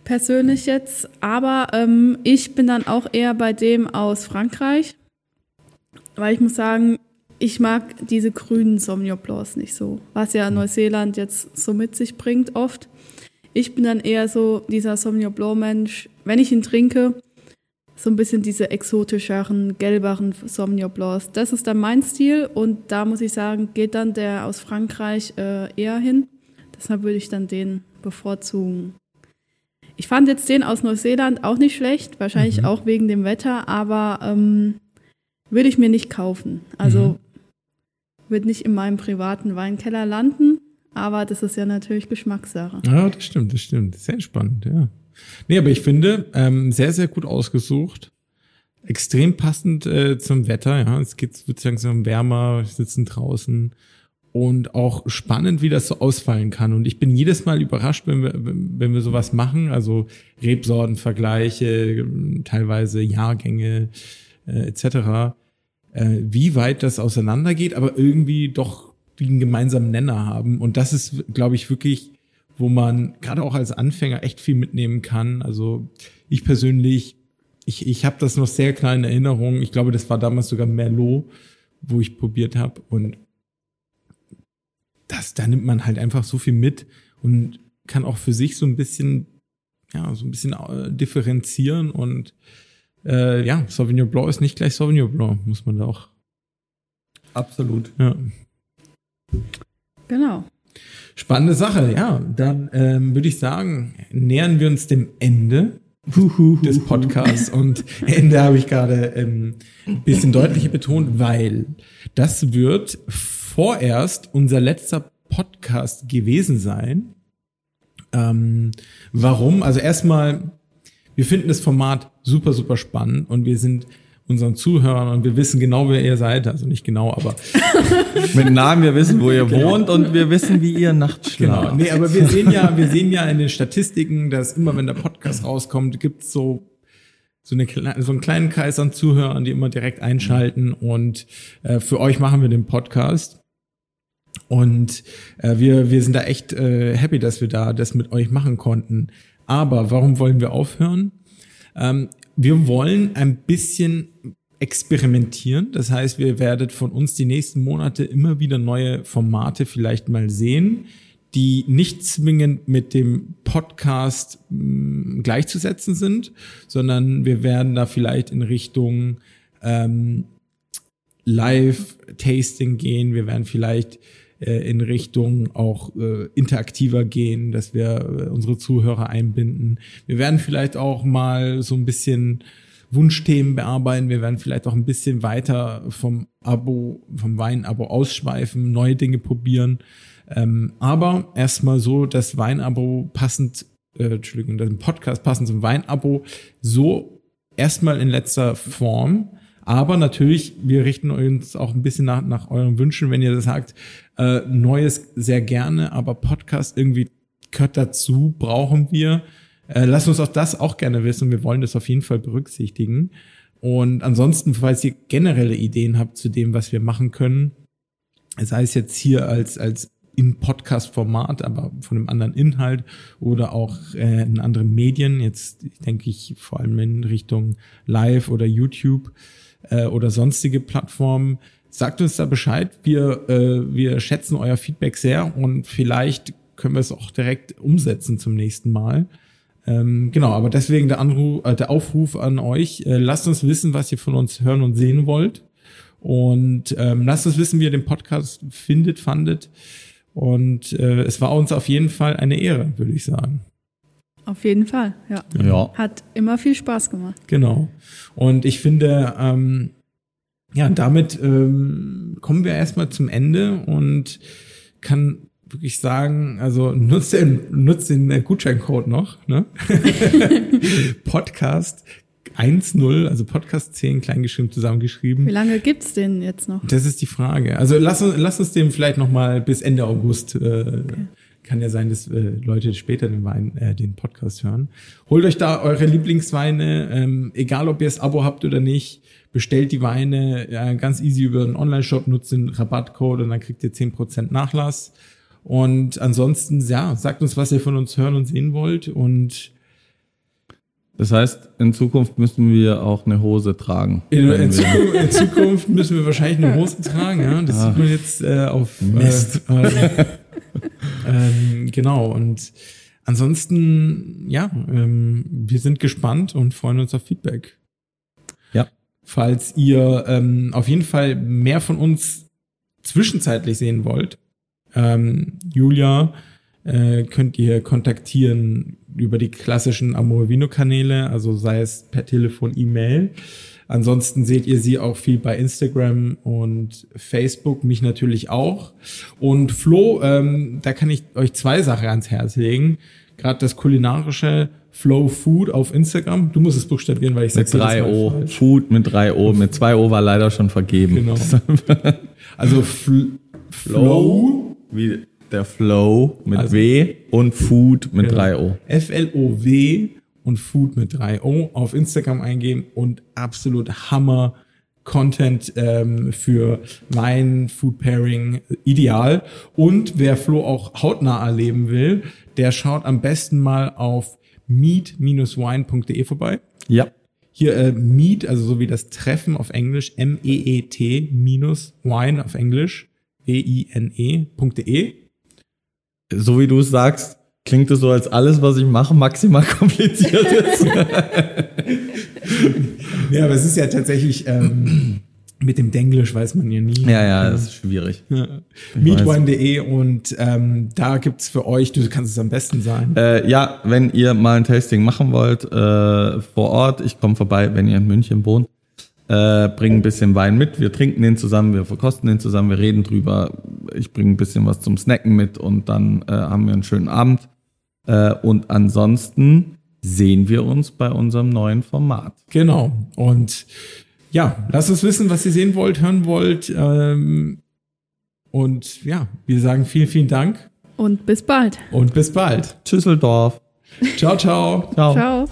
Persönlich jetzt. Aber ähm, ich bin dann auch eher bei dem aus Frankreich. Weil ich muss sagen, ich mag diese grünen Sauvignon Blancs nicht so. Was ja Neuseeland jetzt so mit sich bringt oft. Ich bin dann eher so dieser Sauvignon Blanc Mensch. Wenn ich ihn trinke, so ein bisschen diese exotischeren, gelberen Sauvignon Blancs. Das ist dann mein Stil und da muss ich sagen, geht dann der aus Frankreich äh, eher hin. Deshalb würde ich dann den bevorzugen. Ich fand jetzt den aus Neuseeland auch nicht schlecht, wahrscheinlich auch wegen dem Wetter, aber ähm, würde ich mir nicht kaufen. Also wird nicht in meinem privaten Weinkeller landen, aber das ist ja natürlich Geschmackssache. Ja, das stimmt, das stimmt. Sehr spannend, ja. Nee, aber ich finde, ähm, sehr, sehr gut ausgesucht. Extrem passend äh, zum Wetter, ja. Es geht, wird langsam wärmer, sitzen draußen. Und auch spannend, wie das so ausfallen kann. Und ich bin jedes Mal überrascht, wenn wir, wenn wir sowas machen. Also Rebsortenvergleiche, teilweise Jahrgänge äh, etc. Äh, wie weit das auseinandergeht, aber irgendwie doch den gemeinsamen Nenner haben. Und das ist, glaube ich, wirklich wo man gerade auch als Anfänger echt viel mitnehmen kann. Also ich persönlich, ich, ich habe das noch sehr klar in Erinnerung. Ich glaube, das war damals sogar Merlot, wo ich probiert habe. Und das, da nimmt man halt einfach so viel mit und kann auch für sich so ein bisschen, ja, so ein bisschen äh, differenzieren. Und äh, ja, Sauvignon Blanc ist nicht gleich Sauvignon Blanc, muss man da auch. Absolut. Ja. Genau. Spannende Sache, ja. Dann ähm, würde ich sagen, nähern wir uns dem Ende des Podcasts. Und Ende habe ich gerade ähm, ein bisschen deutlicher betont, weil das wird vorerst unser letzter Podcast gewesen sein. Ähm, warum? Also erstmal, wir finden das Format super, super spannend und wir sind unseren Zuhörern und wir wissen genau, wer ihr seid. Also nicht genau, aber Mit Namen, wir wissen, wo ihr wohnt und wir wissen, wie ihr nachts genau. schlaft. Nee, aber wir sehen ja, wir sehen ja in den Statistiken, dass immer wenn der Podcast rauskommt, gibt's so so, eine, so einen kleinen Kreis an Zuhörern, die immer direkt einschalten. Und äh, für euch machen wir den Podcast. Und äh, wir, wir sind da echt äh, happy, dass wir da das mit euch machen konnten. Aber warum wollen wir aufhören? Ähm, wir wollen ein bisschen experimentieren. Das heißt, wir werdet von uns die nächsten Monate immer wieder neue Formate vielleicht mal sehen, die nicht zwingend mit dem Podcast mh, gleichzusetzen sind, sondern wir werden da vielleicht in Richtung ähm, Live-Tasting gehen. Wir werden vielleicht in Richtung auch äh, interaktiver gehen, dass wir äh, unsere Zuhörer einbinden. Wir werden vielleicht auch mal so ein bisschen Wunschthemen bearbeiten. Wir werden vielleicht auch ein bisschen weiter vom Abo, vom Wein-Abo ausschweifen, neue Dinge probieren. Ähm, aber erstmal so, das Weinabo passend, äh, Entschuldigung, das Podcast passend zum Weinabo so erstmal in letzter Form. Aber natürlich, wir richten uns auch ein bisschen nach, nach euren Wünschen, wenn ihr das sagt, äh, Neues sehr gerne, aber Podcast irgendwie gehört dazu, brauchen wir. Äh, lasst uns auch das auch gerne wissen. Wir wollen das auf jeden Fall berücksichtigen. Und ansonsten, falls ihr generelle Ideen habt zu dem, was wir machen können, sei es jetzt hier als, als im Podcast-Format, aber von einem anderen Inhalt oder auch äh, in anderen Medien, jetzt denke ich vor allem in Richtung Live oder YouTube äh, oder sonstige Plattformen, sagt uns da Bescheid. Wir, äh, wir schätzen euer Feedback sehr und vielleicht können wir es auch direkt umsetzen zum nächsten Mal. Ähm, genau, aber deswegen der, Anruf, äh, der Aufruf an euch, äh, lasst uns wissen, was ihr von uns hören und sehen wollt. Und ähm, lasst uns wissen, wie ihr den Podcast findet, fandet. Und äh, es war uns auf jeden Fall eine Ehre, würde ich sagen. Auf jeden Fall, ja. Ja. Hat immer viel Spaß gemacht. Genau. Und ich finde, ähm, ja, damit ähm, kommen wir erstmal zum Ende und kann wirklich sagen, also nutzt den, nutzt den äh, Gutscheincode noch, ne? Podcast 1.0, also Podcast 10 kleingeschrieben zusammengeschrieben. Wie lange gibt's den jetzt noch? Das ist die Frage. Also lass, uns- lass uns dem vielleicht noch mal bis Ende August. Äh, Kann ja sein, dass äh, Leute später den Wein, äh, den Podcast hören. Holt euch da eure Lieblingsweine, ähm, egal ob ihr das Abo habt oder nicht. Bestellt die Weine ja, ganz easy über den Online-Shop, nutzt den Rabattcode und dann kriegt ihr 10% Nachlass. Und ansonsten, ja, sagt uns, was ihr von uns hören und sehen wollt. Und Das heißt, in Zukunft müssen wir auch eine Hose tragen. in, in, Zukunft, in Zukunft müssen wir wahrscheinlich eine Hose tragen. Ja? Das sieht man jetzt äh, auf Mist. Äh, äh, ähm, genau. Und ansonsten, ja, ähm, wir sind gespannt und freuen uns auf Feedback. Ja. Falls ihr ähm, auf jeden Fall mehr von uns zwischenzeitlich sehen wollt, ähm, Julia äh, könnt ihr kontaktieren über die klassischen Amore Vino Kanäle, also sei es per Telefon, E-Mail. Ansonsten seht ihr sie auch viel bei Instagram und Facebook, mich natürlich auch. Und Flo, ähm, da kann ich euch zwei Sachen ans Herz legen. Gerade das kulinarische Flow Food auf Instagram. Du musst es buchstabieren, weil ich Mit jedes Mal 3 O. falsch. Food mit 3 O. Mit 2 O war leider schon vergeben. Genau. Also Fl Flow Wie der Flow mit Also- W und Food mit Genau. 3 O. F-L-O-W und Food mit 3 O auf Instagram eingeben und absolut Hammer Content ähm, für Wein, Food Pairing, ideal. Und wer Flo auch hautnah erleben will, der schaut am besten mal auf meet-wine.de vorbei. Ja. Hier äh, Meet, also so wie das Treffen auf Englisch, M-E-E-T minus Wine auf Englisch, W-I-N-E.de. So wie du es sagst, klingt es so, als alles, was ich mache, maximal kompliziert ist. Ja, aber es ist ja tatsächlich ähm, mit dem Denglisch weiß man ja nie. ja, ja, das ist schwierig. Meetwine.de und ähm, da gibt's für euch, du kannst es am besten sein. Äh, ja, wenn ihr mal ein Tasting machen wollt äh, vor Ort, ich komme vorbei, wenn ihr in München wohnt, äh, bringe ein bisschen Wein mit, wir trinken den zusammen, wir verkosten den zusammen, wir reden drüber, ich bringe ein bisschen was zum Snacken mit und dann äh, haben wir einen schönen Abend. Äh, und ansonsten sehen wir uns bei unserem neuen Format. Genau. Und ja, lasst uns wissen, was ihr sehen wollt, hören wollt. Ähm, und ja, wir sagen vielen, vielen Dank Und bis bald. und bis bald. Tschüsseldorf. Ciao, ciao. Ciao. Ciao.